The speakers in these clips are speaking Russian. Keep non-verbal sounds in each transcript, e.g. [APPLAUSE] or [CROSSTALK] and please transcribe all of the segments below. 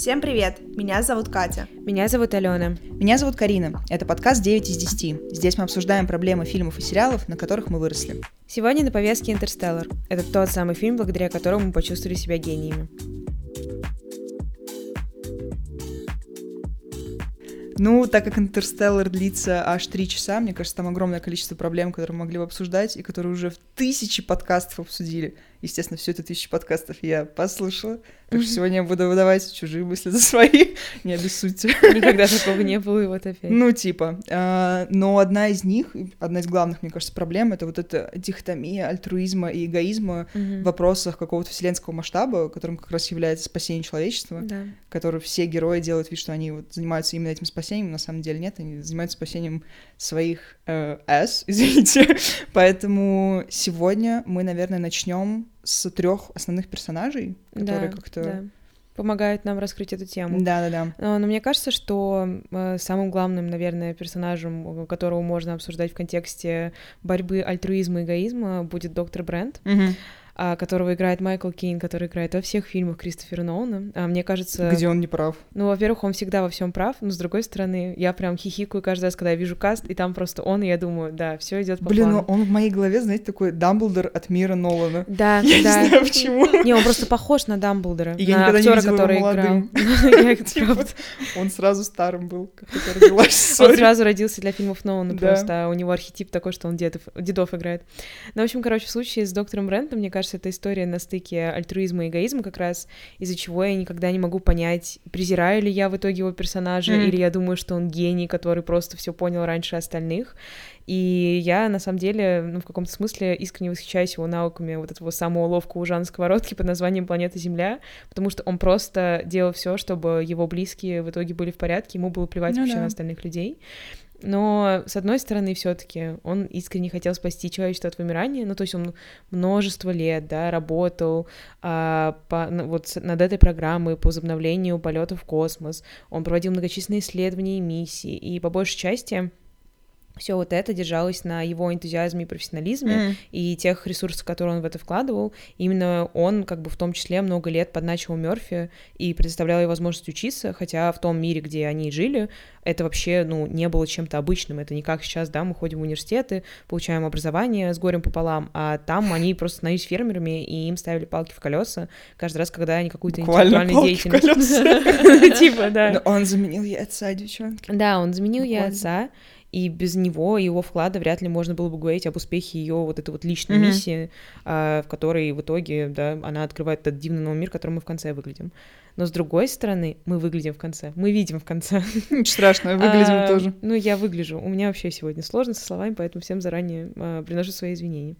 Всем привет! Меня зовут Катя. Меня зовут Алена. Меня зовут Карина. Это подкаст 9 из 10. Здесь мы обсуждаем проблемы фильмов и сериалов, на которых мы выросли. Сегодня на повестке «Интерстеллар». Это тот самый фильм, благодаря которому мы почувствовали себя гениями. Ну, так как «Интерстеллар» длится аж три часа, мне кажется, там огромное количество проблем, которые мы могли бы обсуждать, и которые уже в тысячи подкастов обсудили. Естественно, все это тысячи подкастов я послушала. Так что сегодня я буду выдавать чужие мысли за свои. [LAUGHS] Не обессудьте. Никогда такого не было, и вот опять. Ну, типа. А, но одна из них, одна из главных, мне кажется, проблем, это вот эта дихотомия альтруизма и эгоизма в вопросах какого-то вселенского масштаба, которым как раз является спасение человечества, который все герои делают вид, что они вот занимаются именно этим спасением, на самом деле нет, они занимаются спасением своих э, [LAUGHS] извините. Поэтому сегодня мы, наверное, начнем с трех основных персонажей, которые Да, как-то... да. Помогают нам раскрыть эту тему. Да-да-да. Но, но мне кажется, что э, самым главным, наверное, персонажем, э, которого можно обсуждать в контексте борьбы альтруизма и эгоизма, будет доктор Брент. Мгм. А, которого играет Майкл Кейн, который играет во всех фильмах Кристофера Нолана. А, мне кажется... Где он не прав. Ну, во-первых, он всегда во всем прав, но с другой стороны, я прям хихикаю каждый раз, когда я вижу каст, и там просто он, и я думаю, да, все идет по Блин, плану. ну он в моей голове, знаете, такой Дамблдор от мира Нолана. Да, [LAUGHS] Я да. не знаю почему. Не, он просто похож на Дамблдора, И я на актера, который играл. [LAUGHS] [LAUGHS] Типа. Он сразу старым был, как родилась. Он сразу родился для фильмов Нолана просто, а у него архетип такой, что он дедов, дедов играет. Ну, в общем, короче, в случае с доктором Брентом, мне кажется, это история на стыке альтруизма и эгоизма как раз, из-за чего я никогда не могу понять, презираю ли я в итоге его персонажа, Мгм. или я думаю, что он гений, который просто все понял раньше остальных. И я, на самом деле, ну, в каком-то смысле искренне восхищаюсь его навыками вот этого самого ловкого Жана Сковородки под названием «Планета Земля», потому что он просто делал все, чтобы его близкие в итоге были в порядке, ему было плевать Ну вообще да. на остальных людей. Но, с одной стороны, все таки он искренне хотел спасти человечество от вымирания, ну, то есть он множество лет, да, работал а, по, ну, вот над этой программой по возобновлению полетов в космос, он проводил многочисленные исследования и миссии, и по большей части все вот это держалось на его энтузиазме и профессионализме, М. и тех ресурсов, которые он в это вкладывал. Именно он, как бы в том числе, много лет подначивал Мерфи и предоставлял ей возможность учиться, хотя в том мире, где они жили, это вообще, ну, не было чем-то обычным. Это не как сейчас, да, мы ходим в университеты, получаем образование с горем пополам, а там они просто становились фермерами, и им ставили палки в колеса каждый раз, когда они какую-то интеллектуальную деятельность... [LAUGHS] Типа, да. Но он заменил ей отца, девчонки. Да, он заменил ей отца, и без него, и его вклада вряд ли можно было бы говорить об успехе ее вот этой вот личной Мгм. миссии, а, в которой в итоге, да, она открывает этот дивный новый мир, который мы в конце выглядим. Но с другой стороны, мы выглядим в конце, мы видим в конце. Ничего страшного, выглядим А, тоже. Ну, я выгляжу. У меня вообще сегодня сложно со словами, поэтому всем заранее а, приношу свои извинения.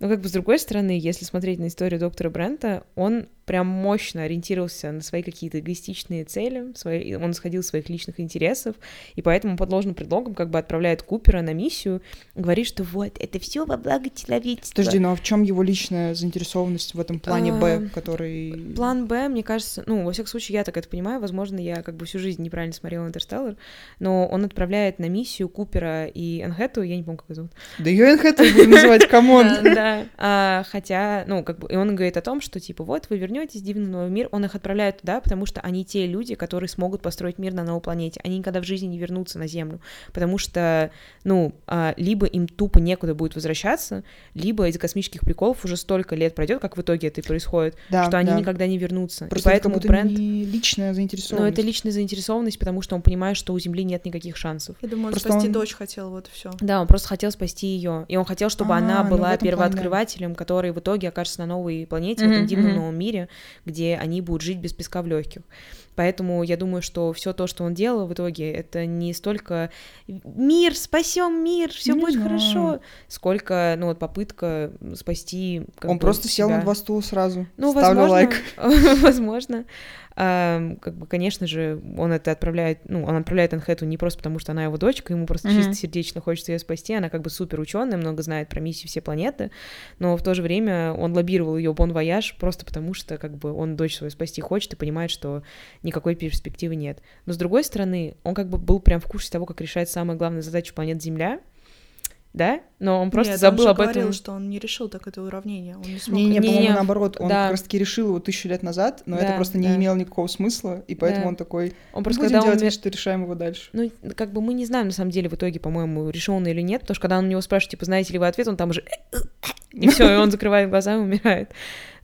Но как бы с другой стороны, если смотреть на историю доктора Брента, он прям мощно ориентировался на свои какие-то эгоистичные цели, свои, он исходил из своих личных интересов, и поэтому под ложным предлогом как бы отправляет Купера на миссию, говорит, что вот, это все во благо человечества. Подожди, ну а в чем его личная заинтересованность в этом плане Б, который... План Б, мне кажется, ну, во всяком случае, я так это понимаю, возможно, я как бы всю жизнь неправильно смотрела «Интерстеллар», но он отправляет на миссию Купера и Анхету, я не помню, как ее зовут, Да ее Энн Хэту будем называть, [LAUGHS] come on. Да, А, хотя, ну, как бы, и он говорит о том, что, типа, вот, вы вернетесь в дивный новый мир, он их отправляет туда, потому что они те люди, которые смогут построить мир на новой планете, они никогда в жизни не вернутся на Землю, потому что, ну, а, либо им тупо некуда будет возвращаться, либо из-за космических приколов уже столько лет пройдет, как в итоге это и происходит, Да, что они да. никогда не вернутся. Просто и это поэтому будто бренд... не личная Ну, заинтересованность. это личная заинтересованность, потому что он понимает, что у Земли нет никаких шансов. Я думаю, Просто спасти он- дочь хотел, вот и все. Да, он просто хотел спасти ее. И он хотел, чтобы А, она ну, в была плане, первооткрывателем, который в итоге окажется на новой планете, в Мгм, этом дивном мгм. новом мире, где они будут жить без песка в легких. Поэтому я думаю, что все то, что он делал в итоге, это не столько мир, спасем мир, все будет знаю. хорошо, сколько, ну, вот попытка спасти. Он бы, просто сел себя. на два стула сразу. Ну, Ставлю возможно, лайк. [LAUGHS] возможно. Как бы, конечно же, он это отправляет, ну, он отправляет Анхету не просто потому, что она его дочка, ему просто Мгм. чисто сердечно хочется ее спасти, она как бы супер ученая, много знает про миссию все планеты, но в то же время он лоббировал ее бон вояж просто потому, что как бы он дочь свою спасти хочет и понимает, что никакой перспективы нет. Но с другой стороны, он как бы был прям в курсе того, как решать самая главная задача планет Земля, да? Но он просто Нет, забыл он же об говорил, этом. что он не решил так это уравнение. Он не смог. Не-не, Не-не, по-моему, наоборот, он да. как раз-таки решил его тысячу лет назад, но это Да, просто не да. имело никакого смысла, и поэтому Да. он такой, Он просто будем когда делать он вид, что решаем его дальше. Ну, как бы мы не знаем, на самом деле, в итоге, по-моему, решил он или нет, потому что когда он у него спрашивает, типа, знаете ли вы ответ, он там уже... [LAUGHS] И все, и он закрывает глаза и умирает.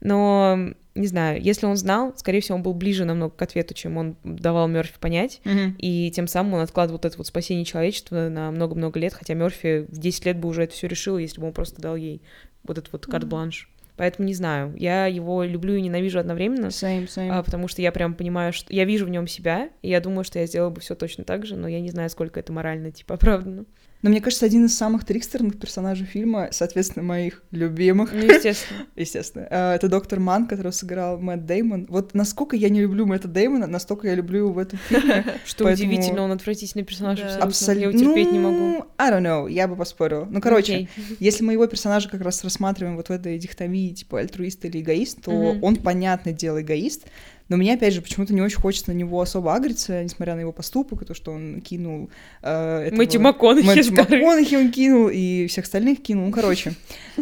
Но, не знаю, если он знал, скорее всего, он был ближе намного к ответу, чем он давал Мерфи понять, и тем самым он откладывал вот это вот спасение человечества на много-много лет, хотя Мерфи в 10 лет бы уже это все решил, если бы он просто дал ей вот этот вот карт-бланш. Поэтому не знаю, я его люблю и ненавижу одновременно, Same, same. а, потому что я прям понимаю, что я вижу в нем себя, и я думаю, что я сделала бы все точно так же, но я не знаю, сколько это морально, типа, оправдано. Но мне кажется, один из самых трикстерных персонажей фильма, соответственно, моих любимых, Ну, естественно. [LAUGHS] естественно, э, это доктор Ман, которого сыграл Мэтт Деймон. Вот насколько я не люблю Мэтта Деймона, настолько я люблю его в этом фильме. [LAUGHS] Что Поэтому- удивительно, он отвратительный персонаж, Да. абсолютно. Я его терпеть не могу. Ну, I don't know, я бы поспорила. Ну, короче, Окей. если мы его персонажа как раз рассматриваем вот в этой дихотомии, типа альтруист или эгоист, то Мгм. он, понятное дело, эгоист, но мне, опять же, почему-то не очень хочется на него особо агриться, несмотря на его поступок, и то, что он кинул... Э, этого- Мэтью МакКонахи Мэтью. МакКонахи он кинул, и всех остальных кинул. Ну, короче,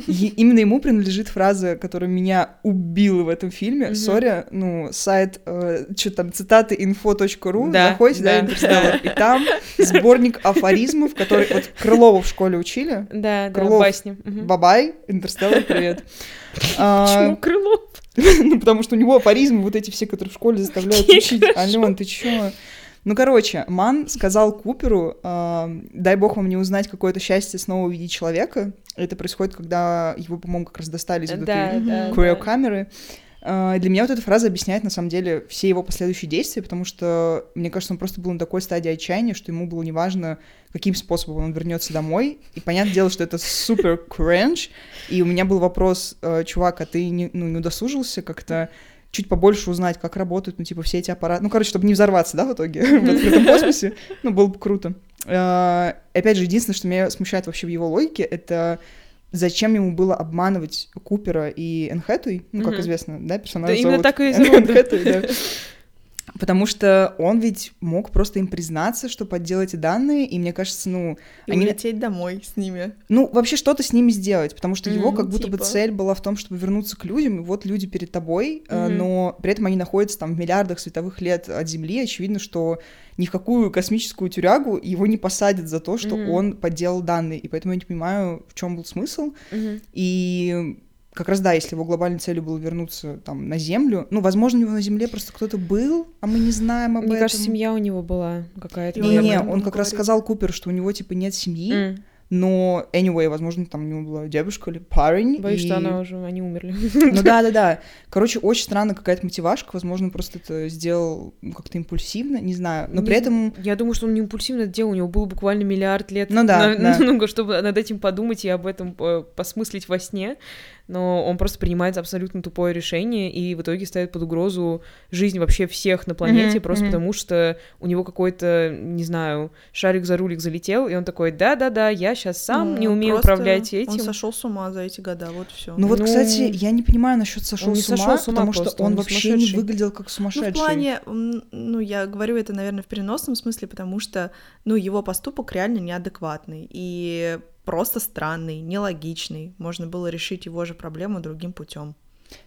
именно ему принадлежит фраза, которая меня убила в этом фильме. Sorry, ну, сайт, что там, цитаты info.ru, Да, заходите, да, да. Интерстеллар, и там сборник афоризмов, который вот Крылову в школе учили. Да, да, басни. Bye-bye, Интерстеллар, привет. А, Почему Крылов? [LAUGHS] ну, потому что у него афоризмы вот эти все, которые в школе заставляют учить. Ален, ты чё? Ну, короче, Ман сказал Куперу, а, дай бог вам не узнать какое-то счастье снова увидеть человека. Это происходит, когда его, по-моему, как раз достали из вот Да, этой да, криокамеры. А, Для меня вот эта фраза объясняет, на самом деле, все его последующие действия, потому что, мне кажется, он просто был на такой стадии отчаяния, что ему было неважно, каким способом он вернется домой. И понятное дело, что это супер кринж. И у меня был вопрос, э, чувак, а ты не, ну, не удосужился как-то чуть побольше узнать, как работают, ну, типа, все эти аппараты. Ну, короче, чтобы не взорваться, да, в итоге, [LAUGHS] в открытом космосе. Ну, было бы круто. Э, Опять же, единственное, что меня смущает вообще в его логике, это зачем ему было обманывать Купера и Энхэтуи, ну, как Мгм. известно, да, персонаж Да, именно так и зовут, да. [LAUGHS] Потому что он ведь мог просто им признаться, что подделал эти данные, и мне кажется, ну, И они- улететь домой с ними. ну, вообще что-то с ними сделать, потому что его Мгм, как будто бы типа. цель была в том, чтобы вернуться к людям, и вот люди перед тобой, Мгм. но при этом они находятся там в миллиардах световых лет от Земли, очевидно, что ни в какую космическую тюрягу его не посадят за то, что Мгм. он подделал данные, и поэтому я не понимаю, в чем был смысл, Мгм. и как раз да, если его глобальной целью было вернуться там на Землю, ну, возможно, у него на Земле просто кто-то был, а мы не знаем об Мне этом. кажется, семья у него была какая-то. Не, этом он как раз говорит. сказал Купер, что у него типа нет семьи, М. но anyway, возможно, там у него была девушка или парень. Боюсь, и- что она уже, они умерли. Ну да, да, да. Короче, очень странно какая-то мотивашка. Возможно, просто это сделал ну, как-то импульсивно, не знаю. Но Не при этом. Я думаю, что он не импульсивно это делал, у него было буквально миллиард лет. Ну да, на- [LAUGHS] да. ну, чтобы над этим подумать и об этом э, посмыслить во сне. Но он просто принимает абсолютно тупое решение и в итоге ставит под угрозу жизнь вообще всех на планете, Мгм, просто мгм. потому что у него какой-то, не знаю, шарик за рулик залетел, и он такой, да-да-да, я сейчас сам Ну, не умею управлять Он этим. сошел с ума за эти года, вот все. Ну вот, Ну, кстати, я не понимаю насчет сошел он не с ума, сошел с ума потому что просто, он, он не вообще не выглядел как Ну, сумасшедший. в плане, ну, я говорю это, наверное, в переносном смысле, потому что, ну, его поступок реально неадекватный и просто странный, нелогичный. Можно было решить его же проблему другим путем,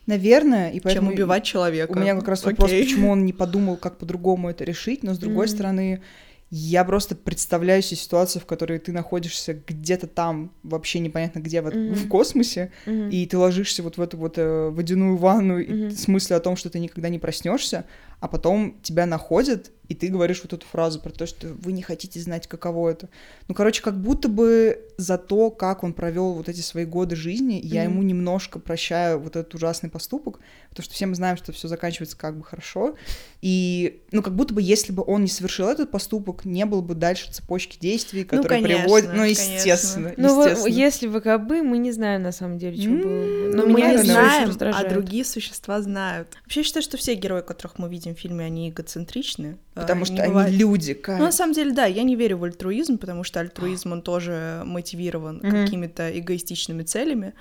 Наверное, и чем поэтому убивать человека. У меня как раз вопрос, Окей. почему он не подумал, как по-другому это решить, но с другой Мгм. стороны, я просто представляю себе ситуацию, в которой ты находишься где-то там, вообще непонятно где, вот, Мгм. в космосе, Мгм. и ты ложишься вот в эту вот э, водяную ванну и Мгм. с мыслью о том, что ты никогда не проснешься, а потом тебя находят, и ты говоришь вот эту фразу про то, что вы не хотите знать, каково это. Ну, короче, как будто бы за то, как он провел вот эти свои годы жизни, я Мгм. ему немножко прощаю вот этот ужасный поступок, потому что все мы знаем, что все заканчивается как бы хорошо. И, ну, как будто бы, если бы он не совершил этот поступок, не было бы дальше цепочки действий, Ну, которые конечно, приводят. Ну, конечно. естественно. Ну, вот, естественно. если вы как бы, мы не знаем на самом деле, что М, было. бы. Но Но мы меня не знаем, а другие существа знают. Вообще, я считаю, что все герои, которых мы видим в фильме, они эгоцентричны. А, Потому что они бывает- люди, Ну, Кать. на самом деле, да, я не верю в альтруизм, потому что альтруизм, он тоже мотивирован Мгм. какими-то эгоистичными целями.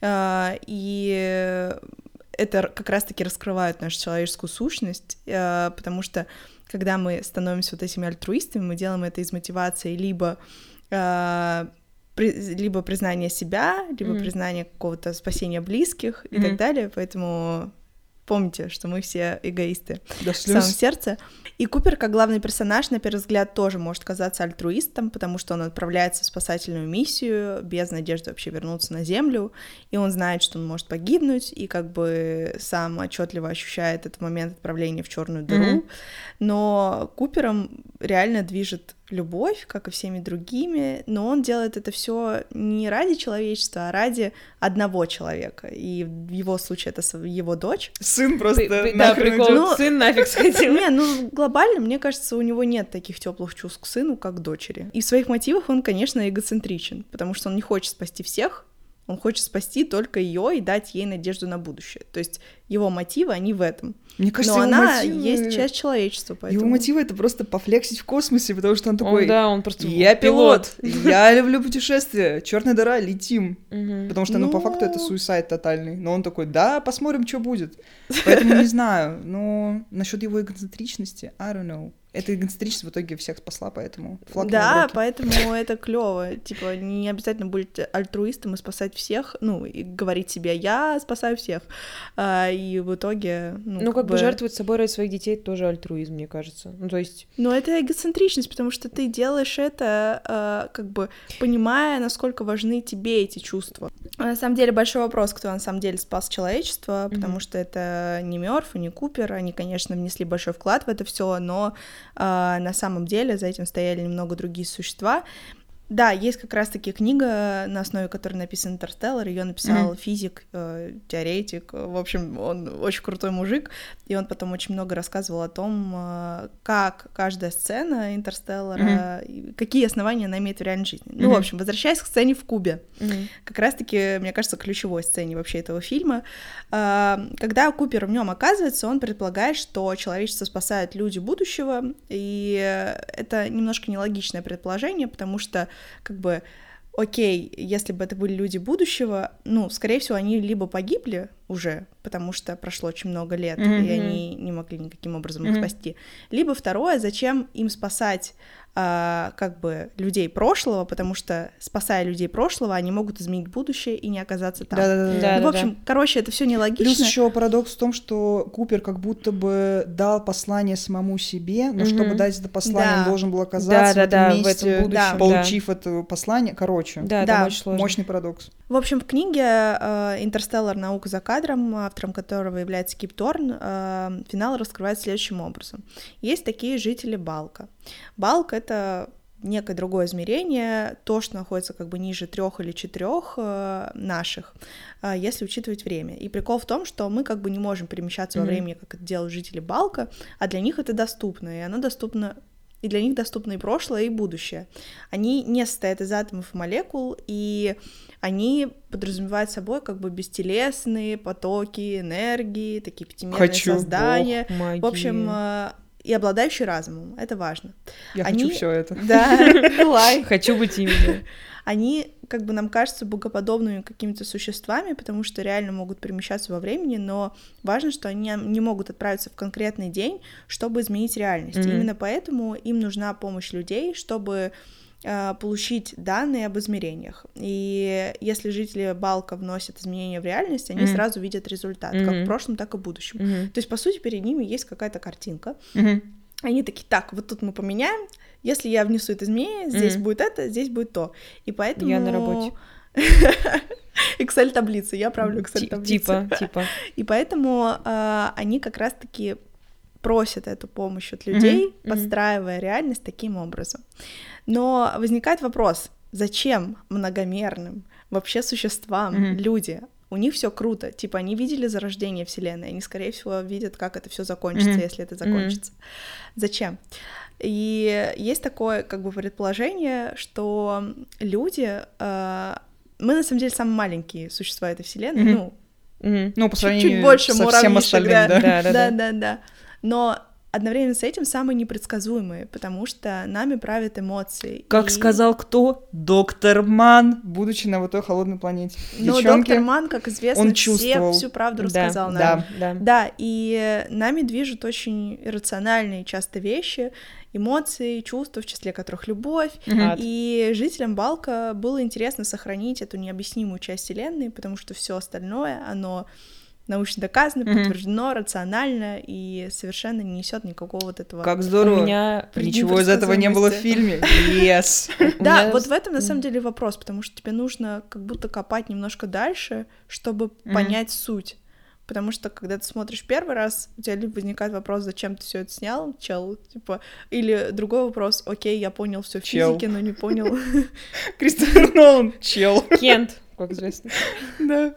А, И это как раз-таки раскрывает нашу человеческую сущность, а, потому что когда мы становимся вот этими альтруистами, мы делаем это из мотивации либо либо признание себя, либо Мгм. признание какого-то спасения близких и Мгм. так далее. Поэтому помните, что мы все эгоисты До в самом сердце. И Купер, как главный персонаж, на первый взгляд, тоже может казаться альтруистом, потому что он отправляется в спасательную миссию без надежды вообще вернуться на Землю, и он знает, что он может погибнуть, и как бы сам отчетливо ощущает этот момент отправления в черную дыру. Мгм. Но Купером реально движет любовь, как и всеми другими, но он делает это все не ради человечества, а ради одного человека. И в его случае это его дочь. Сын просто п- Да, нахрен прикол. Ну, Сын нафиг [LAUGHS] сходил. Не, ну глобально, мне кажется, у него нет таких теплых чувств к сыну, как к дочери. И в своих мотивах он, конечно, эгоцентричен, потому что он не хочет спасти всех, он хочет спасти только ее и дать ей надежду на будущее. То есть его мотивы, они в этом. Мне кажется, Но его она мотивы- есть часть человечества, поэтому... Его мотивы — это просто пофлексить в космосе, потому что он Он, такой... да, он просто Я пилот, я люблю путешествия, черная дыра, летим. Потому что, ну, по факту, это Ну. суицид тотальный. Но он такой, да, посмотрим, что будет. Поэтому не знаю. Но насчет его эгоцентричности, I don't know. Эта эгоцентричность в итоге всех спасла, поэтому флаг Да, поэтому это клево. Типа, не обязательно быть альтруистом и спасать всех, ну, и говорить себе, я спасаю всех. А, и в итоге, ну, Ну, как бы жертвовать собой ради своих детей тоже альтруизм, мне кажется. Ну, то есть... Но это эгоцентричность, потому что ты делаешь это, а, как бы понимая, насколько важны тебе эти чувства. А на самом деле большой вопрос, кто на самом деле спас человечество, потому Мгм. что это не Мёрф и не Купер, они, конечно, внесли большой вклад в это все, но а, на самом деле за этим стояли немного другие существа. Да, есть как раз-таки книга, на основе которой написан Интерстеллар. Ее написал физик, э, теоретик. В общем, он очень крутой мужик. И он потом очень много рассказывал о том, э, как каждая сцена Интерстеллара, и какие основания она имеет в реальной жизни. Ну, в общем, возвращаясь к сцене в Кубе. Мгм. Как раз-таки, мне кажется, ключевой сцене вообще этого фильма. А, Когда Купер в нем оказывается, он предполагает, что человечество спасают люди будущего, и это немножко нелогичное предположение, потому что, как бы, окей, если бы это были люди будущего, ну, скорее всего, они либо погибли уже, потому что прошло очень много лет, Мгм. и они не могли никаким образом их Мгм. спасти. Либо второе, зачем им спасать а, как бы людей прошлого, потому что спасая людей прошлого, они могут изменить будущее и не оказаться там. Да-да-да. Да. Ну, в общем, короче, это все нелогично. Плюс еще парадокс в том, что Купер как будто бы дал послание самому себе, но Мгм. чтобы дать это послание, Да. он должен был оказаться Да, в да, этом да, в месте, этом будущем, да. получив это послание. Короче, Да, Да, очень сложно. мощный парадокс. В общем, в книге э, «Интерстеллар. Наука за кадром», автором которого является Кип Торн, э, финал раскрывается следующим образом. Есть такие жители Балка. Балк — это некое другое измерение, то, что находится как бы ниже трех или четырех э, наших, э, если учитывать время. И прикол в том, что мы как бы не можем перемещаться во Мгм. времени, как это делают жители Балка, а для них это доступно, и оно доступно и для них доступно и прошлое, и будущее. Они не состоят из атомов и молекул, и они подразумевают собой как бы бестелесные потоки энергии, такие пятимерные Хочу. создания. Ох, магия. В общем, э, и обладающие разумом. Это важно. Я Они- хочу все это. Да, [LAUGHS] лайк. Хочу быть именно. Они, как бы нам кажутся богоподобными какими-то существами, потому что реально могут перемещаться во времени, но важно, что они не могут отправиться в конкретный день, чтобы изменить реальность. Мгм. Именно поэтому им нужна помощь людей, чтобы э, получить данные об измерениях. И если жители Балка вносят изменения в реальность, они Мгм. сразу видят результат, как Мгм. в прошлом, так и в будущем. Мгм. То есть, по сути, перед ними есть какая-то картинка, Мгм. они такие, так, вот тут мы поменяем, если я внесу это изменение, здесь Мгм. будет это, здесь будет то. И поэтому... Я на работе. [LAUGHS] Excel-таблицы, я правлю Excel-таблицы. Типа, типа. [LAUGHS] И поэтому а, они как раз-таки просят эту помощь от людей, мгм. подстраивая реальность таким образом. Но возникает вопрос, зачем многомерным вообще существам Мгм. люди? У них все круто, типа они видели зарождение Вселенной, они, скорее всего, видят, как это все закончится, Мгм. если это закончится. Зачем? И есть такое, как бы, предположение, что люди, э, мы на самом деле самые маленькие существа этой Вселенной, Мгм. ну, Мгм. Ну, по чуть-чуть сравнению больше со всем муравьишек, остальным, да. да. Да, да, да, да. да, да. Но одновременно с этим самые непредсказуемые, потому что нами правят эмоции. Как И- сказал кто? Доктор Ман, будучи на вот той холодной планете. Но Девчонки, доктор Ман, как известно, он все чувствовал. всю правду Да, рассказал нам. да. Да. Да, и нами движут очень иррациональные часто вещи, эмоции, чувства, в числе которых любовь. Ад. И жителям Балка было интересно сохранить эту необъяснимую часть Вселенной, потому что все остальное, оно научно доказано, Мгм. подтверждено, рационально и совершенно не несет никакого вот этого. Как У здорово. меня... Ничего из этого не было в фильме. [LAUGHS] Yes. [LAUGHS] у Да, вот в этом на самом деле вопрос, потому что тебе нужно как будто копать немножко дальше, чтобы понять суть. Потому что, когда ты смотришь первый раз, у тебя либо возникает вопрос, зачем ты все это снял, чел, типа, или другой вопрос, окей, я понял все в Чел. физике, но не понял. [LAUGHS] Кристофер Нолан, чел. Кент, как известно. Да.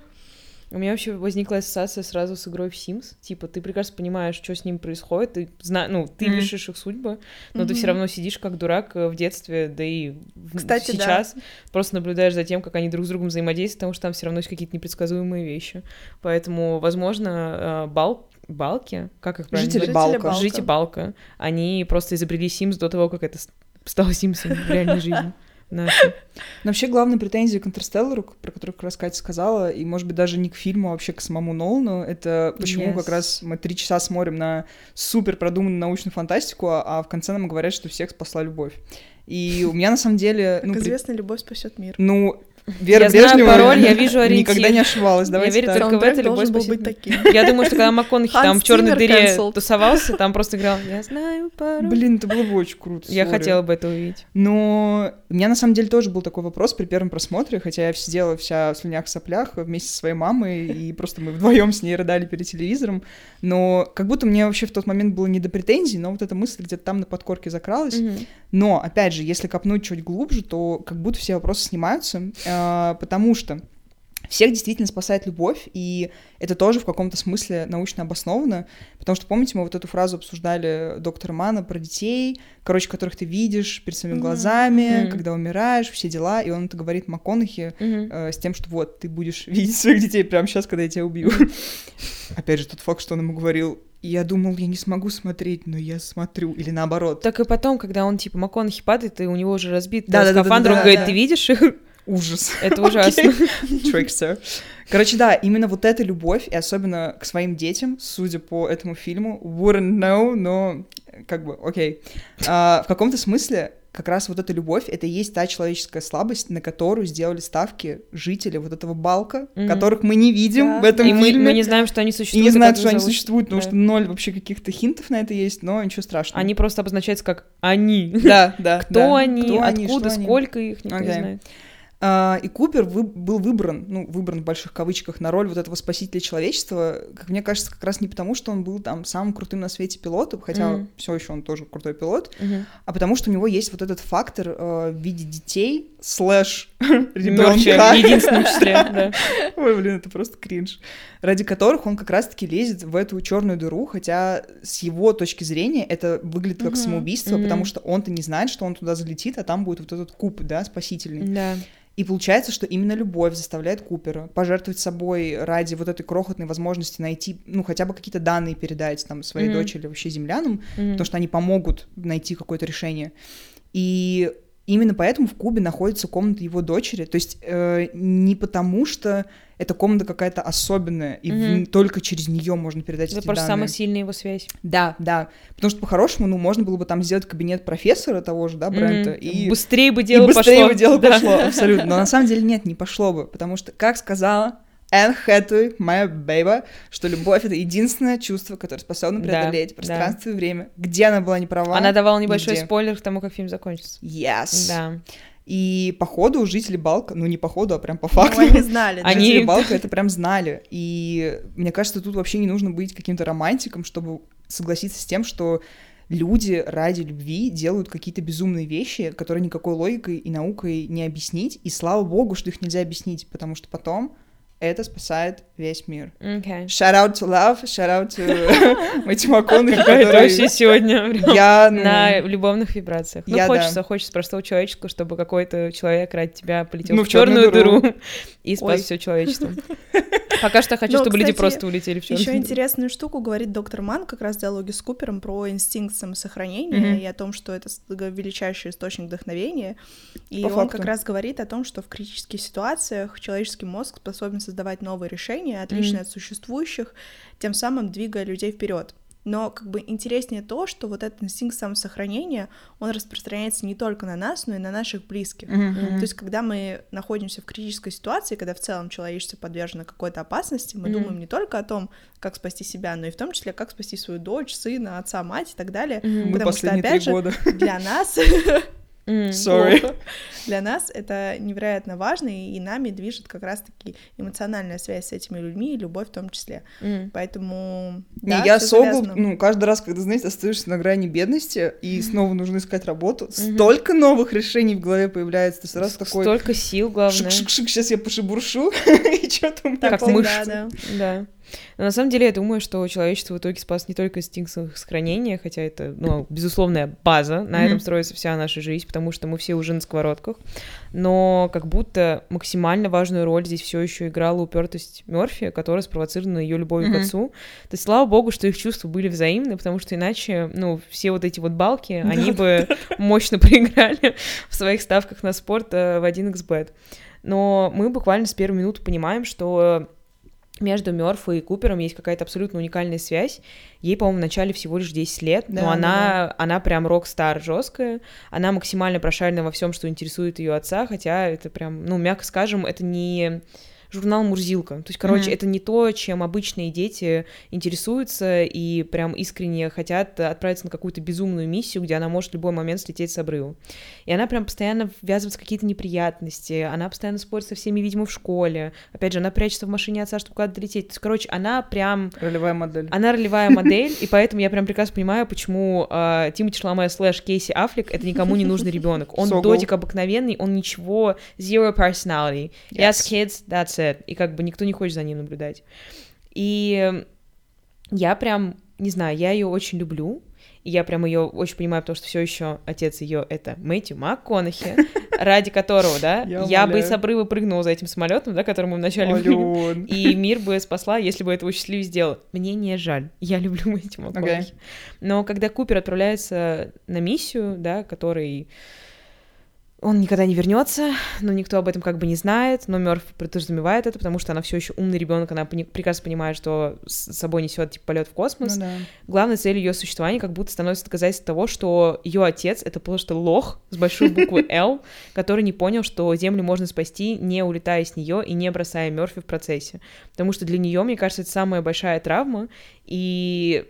У меня вообще возникла ассоциация сразу с игрой в Sims. Типа, ты прекрасно понимаешь, что с ним происходит, ты зна... ну, ты Мгм. решишь их судьбы, но ты Мгм. все равно сидишь как дурак э, в детстве, да и Кстати, да. сейчас просто наблюдаешь за тем, как они друг с другом взаимодействуют, потому что там все равно есть какие-то непредсказуемые вещи. Поэтому, возможно, э, бал... балки, как их правильно Жители Балка. Балка. Жители Балка, они просто изобрели Sims до того, как это стало Симсом в реальной [LAUGHS] жизни. Но вообще главная претензия к Интерстеллару, про которую как раз Катя сказала, и, может быть, даже не к фильму, а вообще к самому Нолану, это почему Yes. как раз мы три часа смотрим на супер продуманную научную фантастику, а а в конце нам говорят, что всех спасла любовь. И у меня на самом деле... Как Ну, при- известно, любовь спасет мир. ну Вера Я знаю Брежнева пароль, я [LAUGHS] вижу никогда ориентир. не ошибалась. Я Давайте верю так. только в это любовь должен был быть таким. Я думаю, что когда МакКонахи там в черной дыре cancelled. тусовался, там просто играл «Я знаю пароль». Блин, это было бы очень круто. Я хотела бы это увидеть. Но у меня на самом деле тоже был такой вопрос при первом просмотре, хотя я сидела вся в слюнях в соплях вместе со своей мамой, и просто мы вдвоем с ней рыдали перед телевизором. Но как будто мне вообще в тот момент было не до претензий, но вот эта мысль где-то там на подкорке закралась. Мгм. Но, опять же, если копнуть чуть глубже, то как будто все вопросы снимаются, э, потому что всех действительно спасает любовь, и это тоже в каком-то смысле научно обосновано, потому что, помните, мы вот эту фразу обсуждали доктора Мана про детей, короче, которых ты видишь перед своими глазами, Мгм. когда умираешь, все дела, и он это говорит МакКонахи Мгм. э, с тем, что вот, ты будешь [LAUGHS] видеть своих детей прямо сейчас, когда я тебя убью. Опять же, тот факт, что он ему говорил, я думал, я не смогу смотреть, но я смотрю, или наоборот. Так и потом, когда он, типа, МакКонахи падает, и у него уже разбит э, Да-да-да-да-да, скафандр, он да, говорит, да. ты видишь? Ужас. [LAUGHS] Это ужасно. [LAUGHS] Trickster. Короче, да, именно вот эта любовь, и особенно к своим детям, судя по этому фильму, wouldn't know, но как бы, окей. А, в каком-то смысле как раз вот эта любовь, это и есть та человеческая слабость, на которую сделали ставки жители вот этого балка, Мгм. которых мы не видим Да. в этом И мы, фильме. мы не знаем, что они и существуют. не знают, что они зовут. существуют, потому Да. что ноль вообще каких-то хинтов на это есть, но ничего страшного. Они просто обозначаются как «они». Да, [LAUGHS] да. Кто да. они, Кто откуда, они. сколько их, никто не знает. А, И Купер вы- был выбран, ну, выбран в больших кавычках, на роль вот этого спасителя человечества, как мне кажется, как раз не потому, что он был там самым крутым на свете пилотом, хотя Мгм. все еще он тоже крутой пилот, Мгм. а потому что у него есть вот этот фактор э, в виде детей, слэш [LAUGHS] ребенка. в единственном числе, да. [LAUGHS] Ой, блин, это просто кринж. Ради которых он как раз-таки лезет в эту черную дыру, хотя с его точки зрения это выглядит как самоубийство, потому что он-то не знает, что он туда залетит, а там будет вот этот куб, да, спасительный. Да. И получается, что именно любовь заставляет Купера пожертвовать собой ради вот этой крохотной возможности найти, ну, хотя бы какие-то данные передать там своей Мгм. дочери или вообще землянам, Мгм. потому что они помогут найти какое-то решение. И именно поэтому в Кубе находится комната его дочери. То есть э, не потому, что эта комната какая-то особенная, и в- Мгм. только через нее можно передать Это эти просто данные. самая сильная его связь. Да, да. Потому что по-хорошему, ну, можно было бы там сделать кабинет профессора того же, да, Брента, Мгм. и Быстрее бы и дело быстрее пошло. бы дело Да. пошло, абсолютно. Но на [LAUGHS] самом деле нет, не пошло бы, потому что, как сказала Энн Хэтэуэй, моя бейба, что любовь — это единственное чувство, которое способно Да, преодолеть да. пространство и время. Где она была не права? Она давала небольшой Нигде. спойлер к тому, как фильм закончится. Yes. Да. И по ходу жители Балка, ну не по ходу, а прям по Ну, факту, они знали. да. Они- жители Балка это прям знали. И мне кажется, тут вообще не нужно быть каким-то романтиком, чтобы согласиться с тем, что люди ради любви делают какие-то безумные вещи, которые никакой логикой и наукой не объяснить. И слава богу, что их нельзя объяснить, потому что потом это спасает весь мир. Okay. Shout out to love, shout out to [LAUGHS] Мэтью МакКонахи, который- сегодня Я, ну, на любовных вибрациях. Ну, Я, да. хочется, хочется простого человеческого, чтобы какой-то человек ради тебя полетел Ну, в черную дыру [LAUGHS] и спас Ой. все человечество. [LAUGHS] Пока что хочу, Но, чтобы люди просто улетели в Еще интересную штуку говорит доктор Ман как раз в диалоге с Купером про инстинкт самосохранения и о том, что это величайший источник вдохновения. И По он факту. как раз говорит о том, что в критических ситуациях человеческий мозг способен создавать новые решения, отличные от существующих, тем самым двигая людей вперед. Но как бы интереснее то, что вот этот инстинкт самосохранения, он распространяется не только на нас, но и на наших близких. Мгм, То есть, когда мы находимся в критической ситуации, когда в целом человечество подвержено какой-то опасности, мы Мгм. думаем не только о том, как спасти себя, но и в том числе, как спасти свою дочь, сына, отца, мать и так далее. Мы потому что, последние опять же, года. Для нас, [LAUGHS] Sorry. плохо. для нас это невероятно важно, и нами движет как раз-таки эмоциональная связь с этими людьми и любовь в том числе. М. Поэтому Не, да, я завязано. ну, каждый раз, когда, знаете, остаешься на грани бедности, и снова нужно искать работу, Мгм. столько новых решений в голове появляется, ты сразу такой... Столько сил, главное. Шик-шик-шик, сейчас я пошибуршу, [LAUGHS] и что-то у меня Как да. Да. Но на самом деле я думаю, что человечество в итоге спас не только инстинкт сохранения, хотя это, ну, безусловная база, на этом строится вся наша жизнь, потому что мы все уже на сковородках, но как будто максимально важную роль здесь все еще играла упертость Мерфи, которая спровоцирована ее любовью к отцу. То есть, слава богу, что их чувства были взаимны, потому что иначе, ну, все вот эти вот балки, они бы [LAUGHS] мощно проиграли в своих ставках на спорт э, в 1xbet. Но мы буквально с первой минуты понимаем, что между Мёрфой и Купером есть какая-то абсолютно уникальная связь. Ей, по-моему, в начале всего лишь 10 лет, Да, но да, она, она прям рок-стар жесткая. Она максимально прошарена во всем, что интересует ее отца, хотя это прям, ну, мягко скажем, это не журнал Мурзилка. То есть, короче, Мгм. это не то, чем обычные дети интересуются и прям искренне хотят отправиться на какую-то безумную миссию, где она может в любой момент слететь с обрыва. И она прям постоянно ввязывается в какие-то неприятности, она постоянно спорит со всеми, видимо, в школе. Опять же, она прячется в машине отца, чтобы куда-то долететь. То есть, короче, она прям... Ролевая модель. Она ролевая модель, и поэтому я прям прекрасно понимаю, почему э, Тимати Шламе слэш Кейси Аффлек — это никому не нужный ребенок. Он додик обыкновенный, он ничего, zero personality. Yes. kids, that's it. И как бы никто не хочет за ним наблюдать. И я прям, не знаю, я ее очень люблю. И я прям ее очень понимаю, потому что все еще отец ее это Мэтью МакКонахи, [LAUGHS] ради которого, да, Я я бы с обрыва прыгнула за этим самолетом, да, который мы вначале. Алён. И мир бы спасла, если бы этого счастливее сделала. Мне не жаль. Я люблю Мэтью МакКонахи. Но когда Купер отправляется на миссию, да, который он никогда не вернется, но никто об этом как бы не знает, но Мёрф подразумевает это, потому что она все еще умный ребенок, она пони- прекрасно понимает, что с собой несет типа полет в космос. Ну да. Главной целью ее существования как будто становится доказательство того, что ее отец это просто лох с большой буквы [LAUGHS] Л, который не понял, что Землю можно спасти, не улетая с нее и не бросая Мерфи в процессе. Потому что для нее, мне кажется, это самая большая травма, и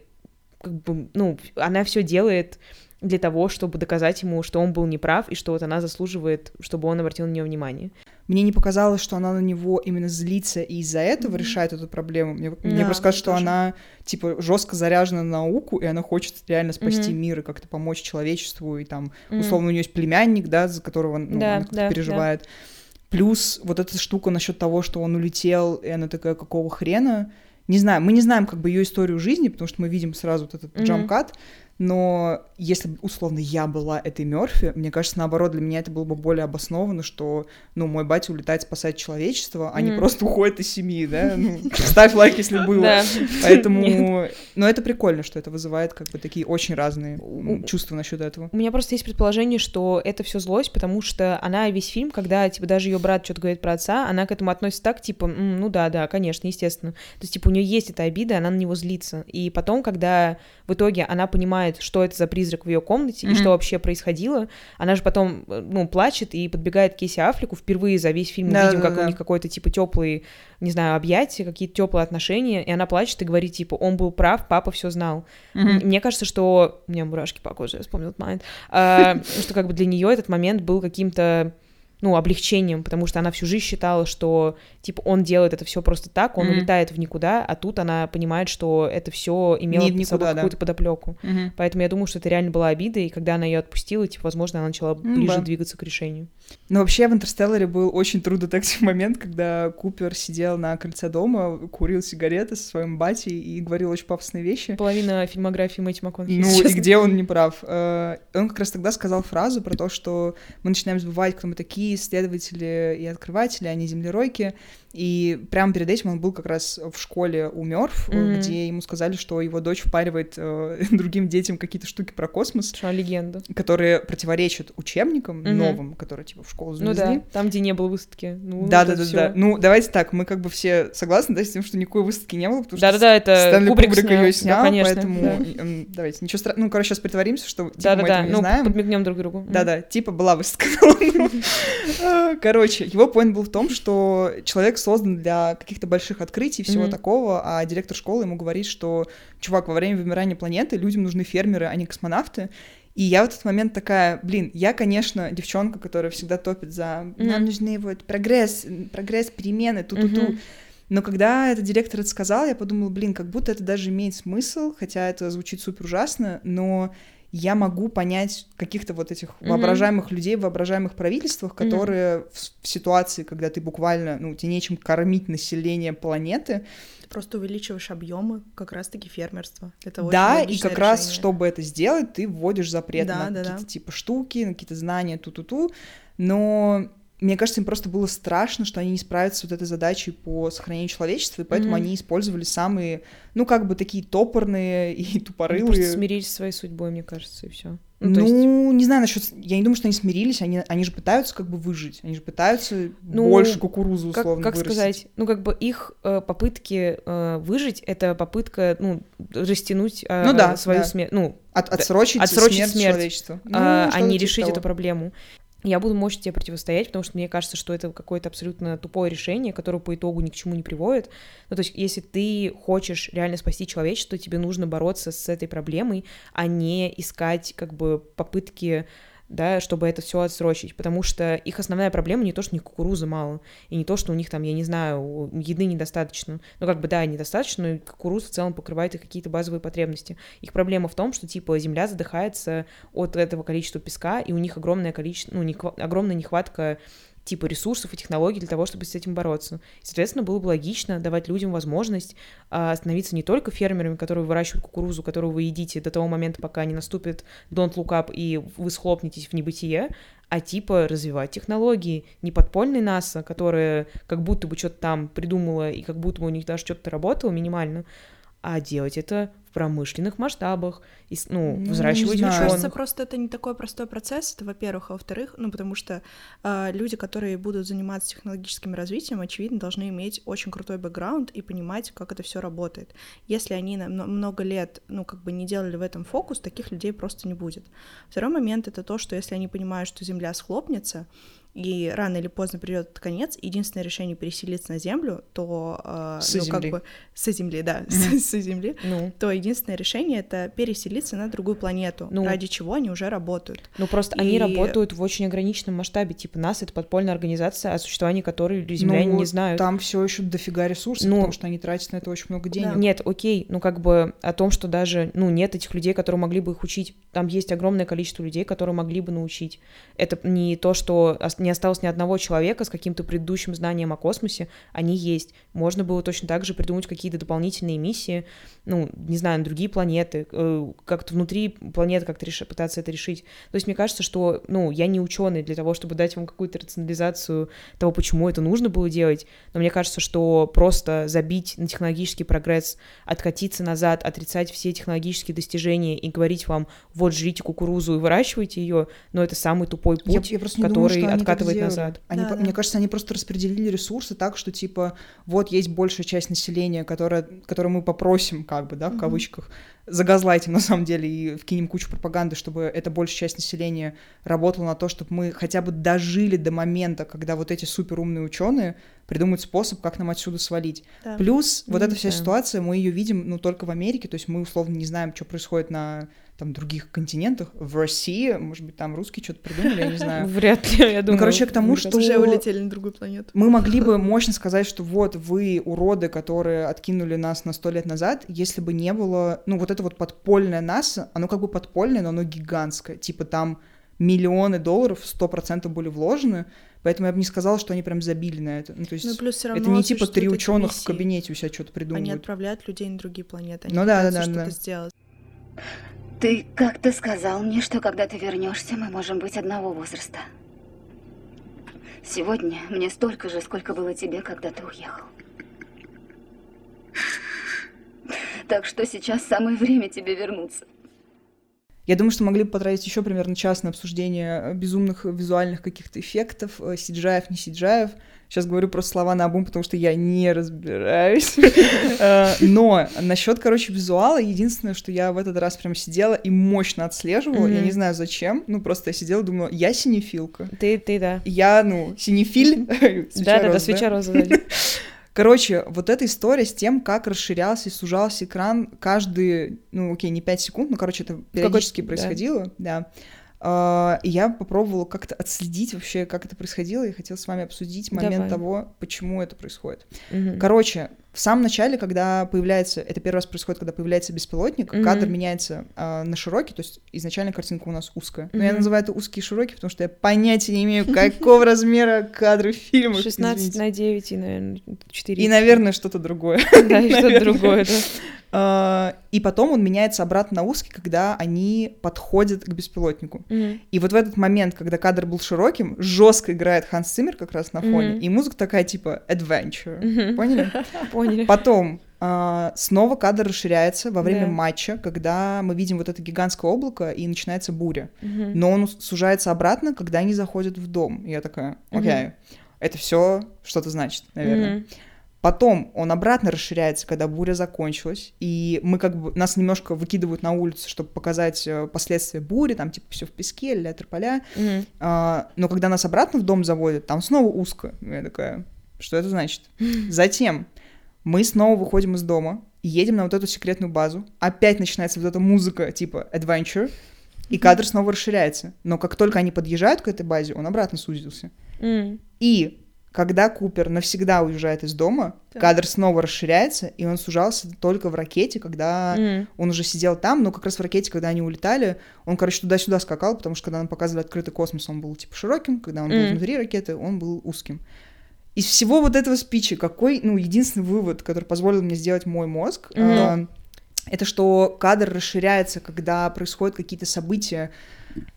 как бы, ну, она все делает для того, чтобы доказать ему, что он был неправ, и что вот она заслуживает, чтобы он обратил на нее внимание. Мне не показалось, что она на него именно злится и из-за этого решает эту проблему. Мне, мне Да, просто кажется, что мне тоже. она типа жестко заряжена на науку, и она хочет реально спасти Мгм. мир и как-то помочь человечеству, и там, Мгм. условно, у нее есть племянник, да, за которого ну, Да, она как-то да, да. переживает. Плюс вот эта штука насчет того, что он улетел, и она такая, какого хрена? Не знаю, мы не знаем как бы ее историю жизни, потому что мы видим сразу вот этот Мгм. джамкат, но если условно, я была этой Мерфи, мне кажется, наоборот, для меня это было бы более обосновано, что, ну, мой батя улетает спасать человечество, а не Мгм. просто уходит из семьи, да? Ну, ставь лайк, если было. [LAUGHS] Поэтому... Но это прикольно, что это вызывает как бы такие очень разные чувства насчет этого. У меня просто есть предположение, что это все злость, потому что она весь фильм, когда, типа, даже ее брат что-то говорит про отца, она к этому относится так, типа, «М, ну да, да, конечно, естественно. То есть, типа, у нее есть эта обида, она на него злится. И потом, когда в итоге она понимает, что это за призрак в ее комнате и Мгм. что вообще происходило, она же потом, э, ну, плачет и подбегает к Кейси Аффлеку. Впервые за весь фильм мы Да, видим, да, как да. у них какой-то, типа, теплый, не знаю, объятия, какие-то теплые отношения, и она плачет и говорит, типа, он был прав, папа все знал. Мгм. Мне кажется, что... У меня мурашки по коже, я вспомнил этот момент. А, [LAUGHS] что как бы для нее этот момент был каким-то ну, облегчением, потому что она всю жизнь считала, что, типа, он делает это все просто так, он Мгм. улетает в никуда, а тут она понимает, что это все имело Не в под собой никуда, да. какую-то подоплеку. Мгм. Поэтому я думаю, что это реально была обида, и когда она ее отпустила, типа, возможно, она начала М, ближе да. двигаться к решению. Но вообще в «Интерстелларе» был очень true [LAUGHS] детектив момент, когда Купер сидел на крыльце дома, курил сигареты со своим батей и говорил очень пафосные вещи. Половина фильмографии Мэтью МакКонахи. Ну, и где он не прав? Э, Он как раз тогда сказал фразу про то, что мы начинаем забывать, кто мы такие, исследователи и открыватели, а не землеройки. И прямо перед этим он был как раз в школе у Мёрф, Мгм. где ему сказали, что его дочь впаривает э, [LAUGHS] другим детям какие-то штуки про космос, Что, легенда. которые противоречат учебникам Мгм. новым, которые типа в школу Ну завезли. да, там, где не было выставки. Ну, Да, да, да, всё. да. Ну, давайте так, мы как бы все согласны, да, с тем, что никакой выставки не было, потому что Да-да-да, это Стэнли Кубрик, Кубрик, снял. ее Да, снял, конечно, поэтому да. давайте, ничего страшного. Ну, короче, сейчас притворимся, что типа, мы этого не ну, знаем. подмигнем друг другу. Мгм. Да-да, типа была выставка. А, [LAUGHS] Короче, его поинт был в том, что человек создан для каких-то больших открытий, всего Мгм. такого, а директор школы ему говорит, что, чувак, во время вымирания планеты людям нужны фермеры, а не космонавты. И я в этот момент такая, блин, я, конечно, девчонка, которая всегда топит за нам Мгм. нужны вот прогресс, прогресс, перемены, ту-ту-ту. Мгм. Но когда этот директор это сказал, я подумала, блин, как будто это даже имеет смысл, хотя это звучит супер ужасно, но я могу понять каких-то вот этих Мгм. воображаемых людей в воображаемых правительствах, которые в, с- в ситуации, когда ты буквально, ну, тебе нечем кормить население планеты, Ты просто увеличиваешь объемы как раз-таки фермерства. Это очень да, и как раз, решение. чтобы это сделать, ты вводишь запрет Да, на да, какие-то да. типа штуки, на какие-то знания, ту-ту-ту, но мне кажется, им просто было страшно, что они не справятся с вот этой задачей по сохранению человечества, и поэтому Мгм. они использовали самые, ну, как бы такие топорные [LAUGHS] и Они тупорылые. просто смирились со своей судьбой, мне кажется, и все. Ну, Ну, есть, не знаю насчет. Я не думаю, что они смирились. Они, они же пытаются как бы выжить. Они же пытаются Ну, больше кукурузу как, условно как вырастить. сказать, ну, как бы их э, попытки э, выжить, это попытка, ну, растянуть э, Ну да, свою да. смерть, ну, От, отсрочить, отсрочить смерть, смерть, человечества. Ну, а, а не решить того. эту проблему. Я буду мощно тебе противостоять, потому что мне кажется, что это какое-то абсолютно тупое решение, которое по итогу ни к чему не приводит. Ну, то есть, если ты хочешь реально спасти человечество, тебе нужно бороться с этой проблемой, а не искать как бы попытки да, чтобы это все отсрочить, потому что их основная проблема не то, что у них кукурузы мало, и не то, что у них там, я не знаю, еды недостаточно. Ну, как бы, да, недостаточно, но кукуруза в целом покрывает их какие-то базовые потребности. Их проблема в том, что, типа, земля задыхается от этого количества песка, и у них огромное количество, ну, не, огромная нехватка типа ресурсов и технологий для того, чтобы с этим бороться. И, соответственно, было бы логично давать людям возможность а, становиться не только фермерами, которые выращивают кукурузу, которую вы едите до того момента, пока не наступит don't look up и вы схлопнетесь в небытие, а типа развивать технологии. Не подпольный НАСА, которая как будто бы что-то там придумала и как будто бы у них даже что-то работало минимально, а делать это в промышленных масштабах, и, ну, Ну, взращивать знаю. Мне ученых. кажется, просто это не такой простой процесс, это во-первых, а во-вторых, ну, потому что а, люди, которые будут заниматься технологическим развитием, очевидно, должны иметь очень крутой бэкграунд и понимать, как это все работает. Если они на мно- много лет, ну, как бы не делали в этом фокус, таких людей просто не будет. Второй момент — это то, что если они понимают, что Земля схлопнется, и рано или поздно придет этот конец, единственное решение переселиться на Землю, то, а, С ну, как Земли. бы, со Земли, да, Мгм. с, с Земли, Ну, то единственное решение это переселиться на другую планету, Ну. ради чего они уже работают. Ну, просто они И- работают в очень ограниченном масштабе. Типа нас это подпольная организация, о существовании которой земляне Ну, не знают. Там все еще дофига ресурсов, Ну, потому что они тратят на это очень много денег. Нет, окей, ну как бы о том, что даже, ну, нет этих людей, которые могли бы их учить. Там есть огромное количество людей, которые могли бы научить. Это не то, что не осталось ни одного человека с каким-то предыдущим знанием о космосе, они есть. Можно было точно так же придумать какие-то дополнительные миссии, ну, не знаю, на другие планеты, э, как-то внутри планеты как-то реш- пытаться это решить. То есть мне кажется, что, ну, я не ученый для того, чтобы дать вам какую-то рационализацию того, почему это нужно было делать, но мне кажется, что просто забить на технологический прогресс, откатиться назад, отрицать все технологические достижения и говорить вам, вот, жрите кукурузу и выращивайте ее, но это самый тупой Я, путь, я просто не думаю, откатывает сделали. назад. Они, Да, по- да. Мне кажется, они просто распределили ресурсы так, что типа вот есть большая часть населения, которая, которую мы попросим, как бы, да, в Мгм. кавычках, загазлайтим на самом деле и вкинем кучу пропаганды, чтобы эта большая часть населения работала на то, чтобы мы хотя бы дожили до момента, когда вот эти суперумные ученые придумают способ, как нам отсюда свалить. Да. Плюс вот Ну, эта вся ситуация, мы ее видим, ну, только в Америке, то есть мы условно не знаем, что происходит на там других континентах, в России, может быть, там русские что-то придумали, я не [LAUGHS] знаю. Вряд ли, я думаю. короче, к тому, что-. Уже улетели на другую планету. Мы могли бы [LAUGHS] мощно сказать, что вот вы уроды, которые откинули нас на сто лет назад, если бы не было, ну, вот это вот подпольное НАСА, оно как бы подпольное, но оно гигантское. Типа там миллионы долларов сто процентов были вложены, поэтому я бы не сказала, что они прям забили на это. Ну, то есть Ну, плюс все равно это не типа три ученых в кабинете у себя что-то Они придумывают. отправляют людей на другие планеты. Они Ну да, да, да, что-то да. сделать. Ты как-то сказал мне, что когда ты вернешься, мы можем быть одного возраста. Сегодня мне столько же, сколько было тебе, когда ты уехал. Так что сейчас самое время тебе вернуться. Я думаю, что могли бы потратить еще примерно час на обсуждение безумных визуальных каких-то эффектов, э, сиджаев, не сиджаев. Сейчас говорю просто слова на обум, потому что я не разбираюсь. [LAUGHS] Э, Но насчет, короче, визуала, единственное, что я в этот раз прям сидела и мощно отслеживала, я не знаю зачем, ну просто я сидела думала, я синефилка. Ты, ты, да. Я, ну, синефиль. [LAUGHS] Да, да, да, свеча роза, да. [LAUGHS] Короче, вот эта история с тем, как расширялся и сужался экран каждый, ну, окей, не 5 секунд, но, короче, это периодически происходило, да. Я попробовала как-то отследить вообще, как это происходило, и хотела с вами обсудить момент Давай. того, почему это происходит. Мгм. Короче, в самом начале, когда появляется, это первый раз происходит, когда появляется беспилотник, Мгм. кадр меняется а, на широкий, то есть изначально картинка у нас узкая. Но я называю это узкий и широкий, потому что я понятия не имею, какого размера кадры фильма. 16 на 9 и, наверное, 4. И, наверное, что-то другое. Да, и [LAUGHS] что-то другое, да. А, И потом он меняется обратно на узкий, когда они подходят к беспилотнику. Мгм. И вот в этот момент, когда кадр был широким, жестко играет Ханс Циммер как раз на фоне, Мгм. и музыка такая типа adventure. Мгм. Поняли? [LAUGHS] Поняли. Потом а, снова кадр расширяется во время Да. матча, когда мы видим вот это гигантское облако и начинается буря. Мгм. Но он сужается обратно, когда они заходят в дом. И я такая, окей, Мгм. это все что-то значит, наверное. Мгм. Потом он обратно расширяется, когда буря закончилась, и мы как бы нас немножко выкидывают на улицу, чтобы показать э, последствия бури, там типа все в песке, ля поля. Мгм. но когда нас обратно в дом заводят, там снова узко. Я такая, что это значит? [LAUGHS] Затем мы снова выходим из дома и едем на вот эту секретную базу. Опять начинается вот эта музыка типа adventure, и кадр снова расширяется. Но как только они подъезжают к этой базе, он обратно сузился. М. И когда Купер навсегда уезжает из дома, Так. кадр снова расширяется, и он сужался только в ракете, когда М. он уже сидел там, но как раз в ракете, когда они улетали, он, короче, туда-сюда скакал, потому что когда нам показывали открытый космос, он был типа широким, когда он был Мгм. внутри ракеты, он был узким. Из всего вот этого спича, какой, ну, единственный вывод, который позволил мне сделать мой мозг, Мгм. а, это что кадр расширяется, когда происходят какие-то события,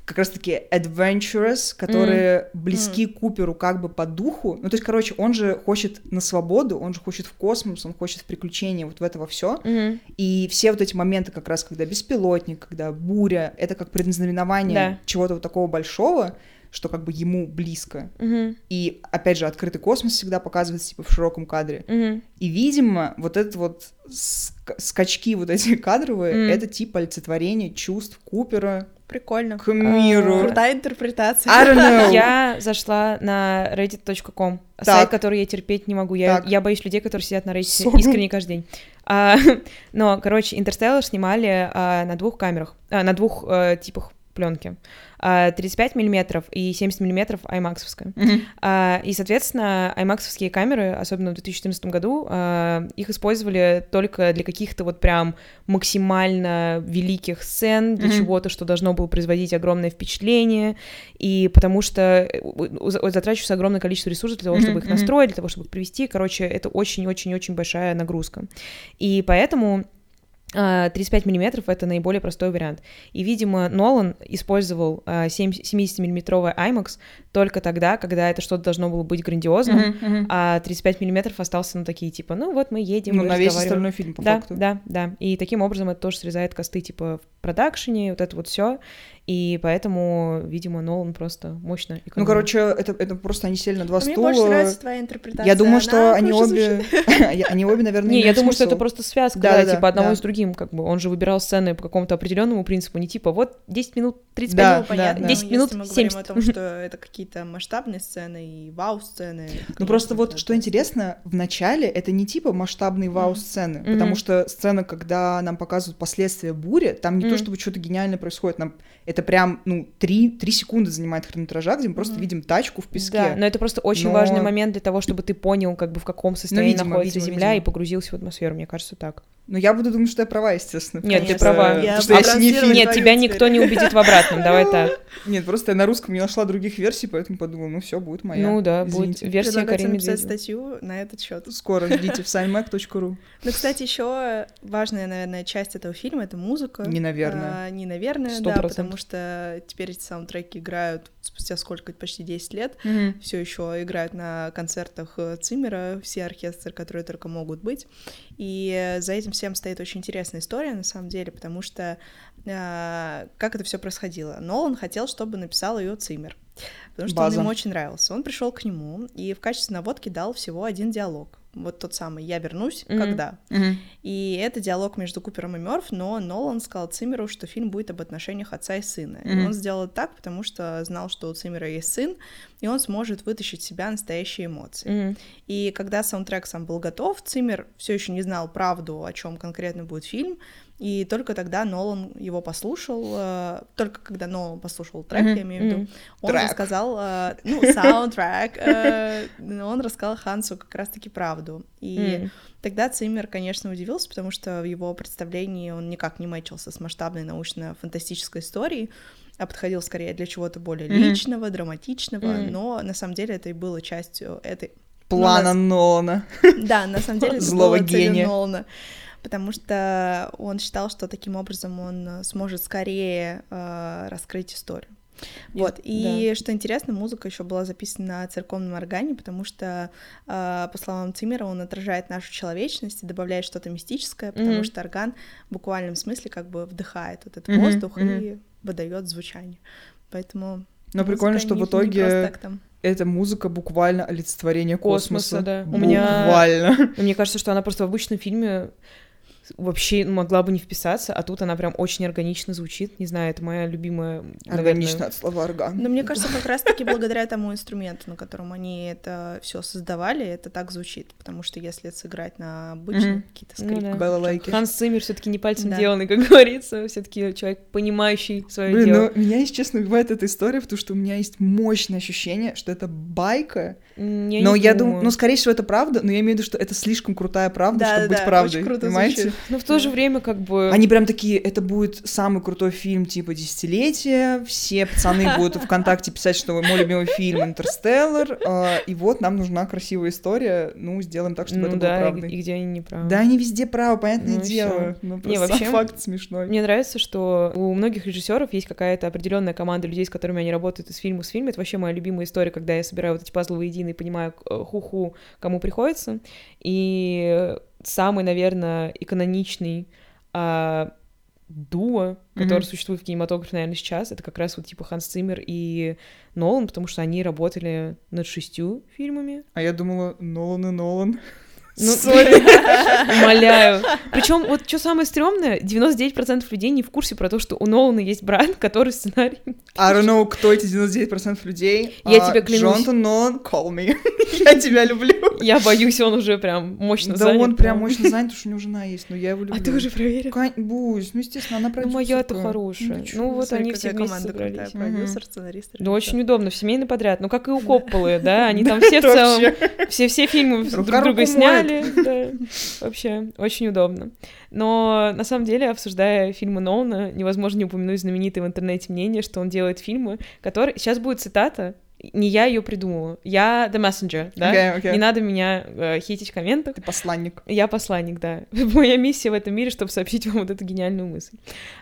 как раз-таки adventurous, которые близки Куперу как бы по духу. Ну, то есть, короче, он же хочет на свободу, он же хочет в космос, он хочет в приключения, вот в это во все. Мгм. И все вот эти моменты, как раз когда беспилотник, когда буря, это как предзнаменование Да. чего-то вот такого большого, что как бы ему близко. Мгм. И опять же, открытый космос всегда показывается типа в широком кадре. Мгм. И, видимо, вот это вот ска- скачки вот эти [LAUGHS] кадровые, Мгм. это типа олицетворение чувств Купера Прикольно. к миру. Крутая интерпретация. I don't know. Я зашла на reddit.com, Так. сайт, который я терпеть не могу. Я, Так. я боюсь людей, которые сидят на Reddit Сорок. искренне каждый день. А, [LAUGHS] но, короче, Интерстеллар снимали а, на двух камерах, а, на двух э, типах пленки. 35 миллиметров и 70 миллиметров аймаксовская. А, И, соответственно, аймаксовские камеры, особенно в 2014 году, а, их использовали только для каких-то вот прям максимально великих сцен, для чего-то, что должно было производить огромное впечатление, и потому что э, затрачивается огромное количество ресурсов для того, чтобы их настроить, для того, чтобы их привести. Короче, это очень-очень-очень большая нагрузка. И поэтому а, 35 миллиметров — это наиболее простой вариант. И, видимо, Нолан использовал а, 7 70-миллиметровый IMAX только тогда, когда это что-то должно было быть грандиозным, Мгм, мгм. а 35 миллиметров остался на такие, типа, ну вот мы едем, Ну, мы на весь остальной фильм, по да, факту. да, да. И таким образом это тоже срезает косты, типа, в продакшене, вот это вот все. И поэтому, видимо, Нолан просто мощно экономит. Ну, короче, это, это просто они сели на два А Мне стула. больше нравится твоя интерпретация. Я думаю, Она что они обе, [LAUGHS] они обе, наверное, Не, я думаю, что это просто связка, Да, типа одного с другим, как бы. Он же выбирал сцены по какому-то определенному принципу, не типа вот 10 минут 35 Да, минут, Ну, понятно. да. 10 но минут если мы говорим 70. о том, что [LAUGHS] это какие-то масштабные сцены и вау-сцены. Ну просто вот что интересно, в начале это не типа масштабные вау-сцены, потому что сцена, когда нам показывают последствия бури, там не то чтобы что-то гениальное происходит, нам это прям, ну, три, три секунды занимает хронометража, где мы просто Мгм. видим тачку в песке. Да, но это просто очень Но- важный момент для того, чтобы ты понял, как бы в каком состоянии видимо, находится видимо, Земля видимо. и погрузился в атмосферу, мне кажется, так. Но я буду думать, что я права, естественно. Нет, ты права. Я что я синефил. Нет, тебя теперь. никто не убедит в обратном, давай так. [LAUGHS] Нет, просто я на русском не нашла других версий, поэтому подумала, ну все, будет моя. Ну да, будет версия Карины написать статью на этот счет. Скоро [LAUGHS] ждите в signmac.ru. Ну, кстати, еще важная, наверное, часть этого фильма это музыка. Не наверное. А, не наверное, да, потому что теперь эти саундтреки играют спустя сколько, почти 10 лет, Мгм. все еще играют на концертах э, Циммера, все оркестры, которые только могут быть. И за этим всем стоит очень интересная история, на самом деле, потому что э, как это все происходило? Нолан хотел, чтобы написал ее Циммер, потому что База. он ему очень нравился. Он пришел к нему и в качестве наводки дал всего один диалог. Вот тот самый «Я вернусь, Мгм. когда?». Мгм. И это диалог между Купером и Мёрф, но Нолан сказал Циммеру, что фильм будет об отношениях отца и сына. И Мгм. он сделал так, потому что знал, что у Циммера есть сын, и он сможет вытащить из себя настоящие эмоции. Мгм. И когда саундтрек сам был готов, Циммер все еще не знал правду, о чем конкретно будет фильм, и только тогда Нолан его послушал, э, только когда Нолан послушал трек, Мгм, я имею в виду, мгм. он Трек. рассказал, э, [LAUGHS] ну, саундтрек, э, он рассказал Хансу как раз-таки правду. И М. Тогда Циммер, конечно, удивился, потому что в его представлении он никак не мэчился с масштабной научно-фантастической историей, а подходил скорее для чего-то более Мгм. личного, драматичного, Мгм. но на самом деле это и было частью этой... Плана Ну, Нолана. Да, на самом деле это Злого было целью гения. Нолана, потому что он считал, что таким образом он э, сможет скорее э, раскрыть историю. Вот, и что интересно, музыка еще была записана на церковном органе, потому что, э, по словам Циммера, он отражает нашу человечность и добавляет что-то мистическое, потому Мгм. что орган в буквальном смысле как бы вдыхает вот этот Мгм, воздух мгм. и выдает звучание. Поэтому Но прикольно, что в итоге эта музыка буквально олицетворение Космоса, космоса. да. У меня- Буквально. [LAUGHS] Мне кажется, что она просто в обычном фильме вообще могла бы не вписаться, а тут она прям очень органично звучит. Не знаю, это моя любимая, наверное, Органично от слова орган. Но мне кажется, как раз-таки благодаря тому инструменту, на котором они это все создавали, это так звучит. Потому что если сыграть на обычные Мгм. какие-то Ну скрипки, да. Балалайки. Ханс Циммер все-таки не пальцем Да. деланный, как говорится, все-таки человек, понимающий свое Блин, дело. ну меня, если честно, убивает эта история, потому что у меня есть мощное ощущение, что это байка. Я но я думаю. ну, скорее всего, это правда, но я имею в виду, что это слишком крутая правда, Да, чтобы да, быть да, правдой. очень круто понимаете? звучит. Но в то же время как бы... Они прям такие, это будет самый крутой фильм типа десятилетия, все пацаны [LAUGHS] будут ВКонтакте писать, что мой любимый фильм Интерстеллар, а, и вот нам нужна красивая история, ну, сделаем так, чтобы ну это да, было правдой. и где они не правы. Да, они везде правы, понятное Ну дело. всё. Ну, Не, вообще- факт смешной. Мне нравится, что у многих режиссеров есть какая-то определенная команда людей, с которыми они работают из фильма в фильм. Это вообще моя любимая история, когда я собираю вот эти пазлы воедино и понимаю, э, ху-ху, кому приходится. И самый, наверное, и каноничный а, дуо, который Мгм. существует в кинематографе, наверное, сейчас, это как раз вот типа Ханс Циммер и Нолан, потому что они работали над шестью фильмами. А я думала, Нолан и Нолан. Ну, Сори. [LAUGHS] Умоляю. [LAUGHS] Причем вот что самое стрёмное, 99% людей не в курсе про то, что у Нолана есть брат, [LAUGHS] который сценарий. I don't know, кто эти 99% людей. Я А, тебе клянусь. Джонатан Нолан, call me. Я тебя люблю. Я боюсь, он уже прям мощно Да занят. он прям мощно занят, потому что у него жена есть, но я его люблю. А ты уже проверил? Бусь, ну, естественно, она Ну, продюсерка. моя-то хорошая. Ну, Ну, вот они все вместе команда собрались. продюсер, сценарист, Да очень удобно, в семейный подряд. Ну, как и у Копполы, да, они там все в целом, все-все фильмы друг друга руку сняли. да. Вообще, очень удобно. Но, на самом деле, обсуждая фильмы Нолана, невозможно не упомянуть знаменитое в интернете мнение, что он делает фильмы, которые... Сейчас будет цитата, не я ее придумала, я The Messenger, да? Окей, окей. Не надо меня э, хейтить в комментах. Ты посланник. Я посланник, да. [LAUGHS] Моя миссия в этом мире, чтобы сообщить вам вот эту гениальную мысль.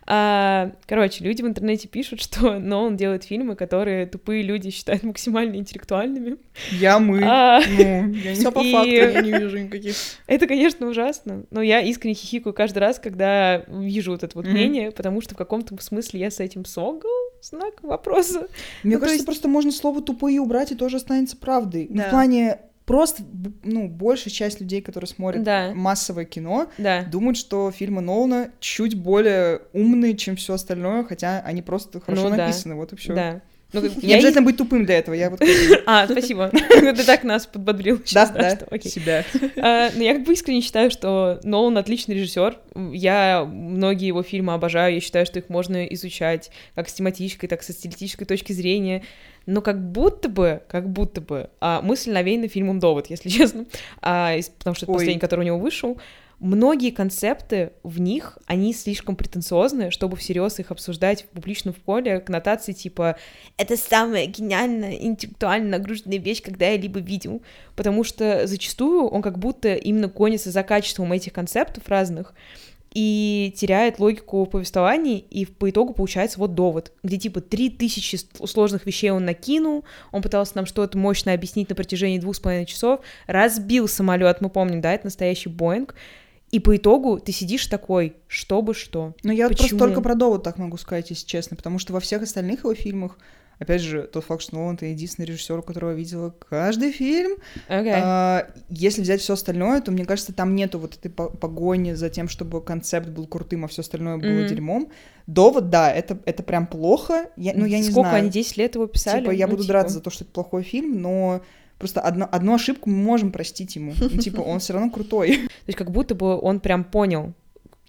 А, короче, люди в интернете пишут, что [LAUGHS] Нолан делает фильмы, которые тупые люди считают максимально интеллектуальными. Я мы. А, Ну, я не- [LAUGHS] Все по факту, я не вижу никаких. это, конечно, ужасно, но я искренне хихикаю каждый раз, когда вижу вот это вот мнение, потому что в каком-то смысле я с этим согл. Знак вопроса. Мне Ну, кажется, есть- просто можно слово тупые убрать, и тоже останется правдой. Ну, Да. В плане просто, ну, большая часть людей, которые смотрят Да. массовое кино, Да. думают, что фильмы Нолана чуть более умные, чем все остальное, хотя они просто хорошо Ну да. написаны, вот и все. Да. Ну, как- Не я обязательно быть тупым для этого, я вот [LAUGHS] А, спасибо. [LAUGHS] Ты так нас подбодрил да, да, себя. А, Но я как бы искренне считаю, что Нолан отличный режиссер. Я многие его фильмы обожаю. Я считаю, что их можно изучать как с тематической, так и со стилистической точки зрения. Но как будто бы, как будто бы, а, мысль навеяна фильмом «Довод», если [LAUGHS] честно. А, из- потому что это Ой. последний, который у него вышел. Многие концепты в них, они слишком претенциозные, чтобы всерьез их обсуждать в публичном поле, коннотации типа «это самая гениальная, интеллектуально нагруженная вещь, когда я либо видел», потому что зачастую он как будто именно гонится за качеством этих концептов разных, и теряет логику в повествовании, и по итогу получается вот довод, где типа три тысячи сложных вещей он накинул, он пытался нам что-то мощно объяснить на протяжении двух с половиной часов, разбил самолет, мы помним, да, это настоящий Боинг, и по итогу ты сидишь такой, чтобы что. Но я вот просто Почему? только про довод так могу сказать, если честно, потому что во всех остальных его фильмах, опять же, тот факт, что Нолан это единственный режиссер, у которого видела каждый фильм, Окей. А, если взять все остальное, то мне кажется, там нету вот этой по- погони за тем, чтобы концепт был крутым, а все остальное было Мгм. дерьмом. Довод, да, это, это прям плохо. Я, ну, я не Сколько знаю. они 10 лет его писали? Типа, я Ну, буду типа. драться за то, что это плохой фильм, но просто одно, одну ошибку мы можем простить ему. Ну, типа, он все равно крутой. То есть как будто бы он прям понял,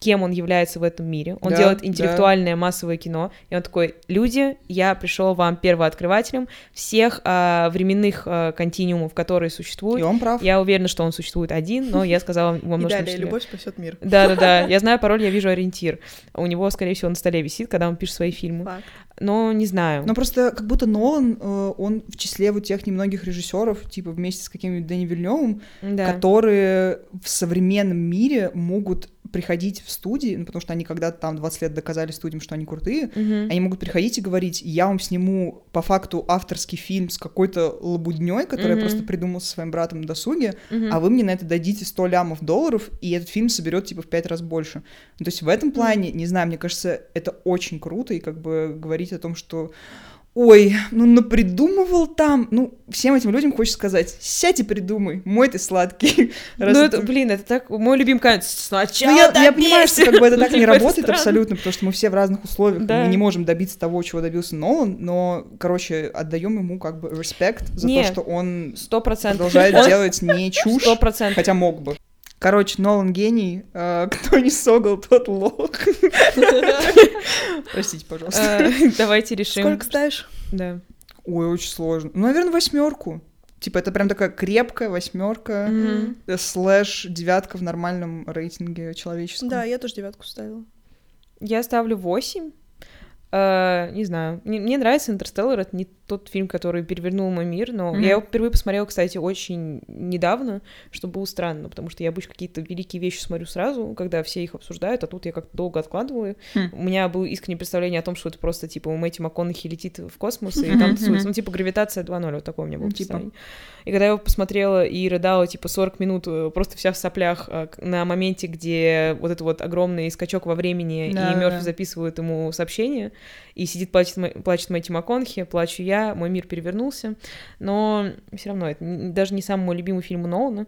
кем он является в этом мире. Он Да, делает да. интеллектуальное массовое кино, и он такой: люди, я пришел вам первооткрывателем всех а, временных а, континуумов, которые И существуют. он прав. Я уверена, что он существует один, но я сказала И множественном далее, любовь спасет мир. Да-да-да, [LAUGHS] я знаю пароль, я вижу ориентир. У него, скорее всего, на столе висит, когда он пишет свои фильмы. Факт. Но не знаю. Но просто как будто Нолан, э, он в числе вот тех немногих режиссеров, типа вместе с каким-нибудь Дэнни Вильневым, да. которые в современном мире могут приходить в студии, ну, потому что они когда-то там 20 лет доказали студиям, что они крутые, Мгм. они могут приходить и говорить, я вам сниму по факту авторский фильм с какой-то лабудней, который я Мгм. просто придумал со своим братом на досуге, Мгм. а вы мне на это дадите 100 лямов долларов, и этот фильм соберет типа в 5 раз больше. Ну, то есть в этом плане, не знаю, мне кажется, это очень круто, и как бы говорить о том, что Ой, ну напридумывал там. Ну, всем этим людям хочется сказать, сядь и придумай, мой ты сладкий. [LAUGHS] Раз Ну, ты- это, блин, это так, мой любимый конец. Сначала Ну, я, я понимаю, что как бы это так не [LAUGHS] работает странно. абсолютно, потому что мы все в разных условиях, Да. мы не можем добиться того, чего добился Нолан, но, короче, отдаем ему как бы респект за то, что он Сто процентов. продолжает Он- [LAUGHS] делать не чушь, хотя мог бы. Короче, Нолан гений, э, кто не согал, тот лох. Простите, пожалуйста. Э, Давайте решим. Сколько ставишь? Да. Ой, очень сложно. Ну, наверное, восьмерку. Типа, это прям такая крепкая восьмерка, слэш девятка в нормальном рейтинге человеческом. Да, я тоже девятку ставила. Я ставлю 8. Э, не знаю. Мне, мне нравится Интерстеллар. Это не тот фильм, который перевернул мой мир, но Мгм. я его впервые посмотрела, кстати, очень недавно, что было странно, потому что я обычно какие-то великие вещи смотрю сразу, когда все их обсуждают, а тут я как-то долго откладываю. Хм. У меня было искреннее представление о том, что это просто, типа, у Мэтью МакКонахи летит в космос и там тусуется. Ну, типа, гравитация 2.0, вот такое у меня было типа. И когда я его посмотрела и рыдала, типа, 40 минут, э, просто вся в соплях, э, на моменте, где вот это вот огромный скачок во времени, Да, и Мёрфи да. записывает ему сообщение, и сидит, плачет, плачет Мэтью МакКонахи, плачу я, мой мир перевернулся. Но все равно это даже не самый мой любимый фильм у Нолана,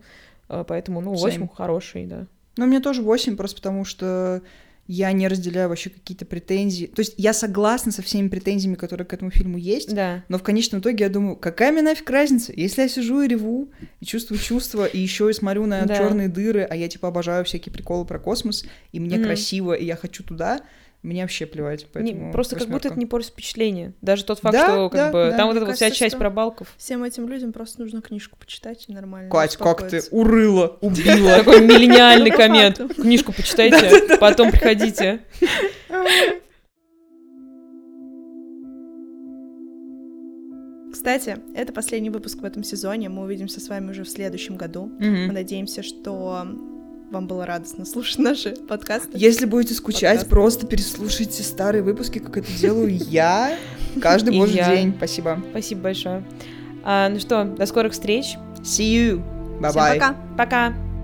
э, поэтому, ну, 8 Same. хороший, да. Ну, мне тоже 8, просто потому что я не разделяю вообще какие-то претензии. То есть я согласна со всеми претензиями, которые к этому фильму есть, Да. но в конечном итоге я думаю, какая мне нафиг разница, если я сижу и реву, и чувствую чувства, и еще и смотрю на Да. черные дыры, а я типа обожаю всякие приколы про космос, и мне Мгм. красиво, и я хочу туда, мне вообще плевать. Не, Поэтому просто как будто это восьмерка. не портит впечатление. Даже тот факт, Да, что как да, бы да. там вот эта вот вся кажется, часть про Балков. Всем этим людям просто нужно книжку почитать и нормально Кать, как ты урыла, [LAUGHS] убила. Такой миллениальный коммент. Книжку почитайте, потом приходите. Кстати, это последний выпуск в этом сезоне. Мы увидимся с вами уже в следующем году. Мы надеемся, что вам было радостно слушать наши подкасты. Если будете скучать, Подкаст. просто переслушайте старые выпуски, как это делаю я [LAUGHS] каждый божий день. Спасибо. Спасибо большое. А, ну что, до скорых встреч. See you. Всем Bye-bye. пока! Пока.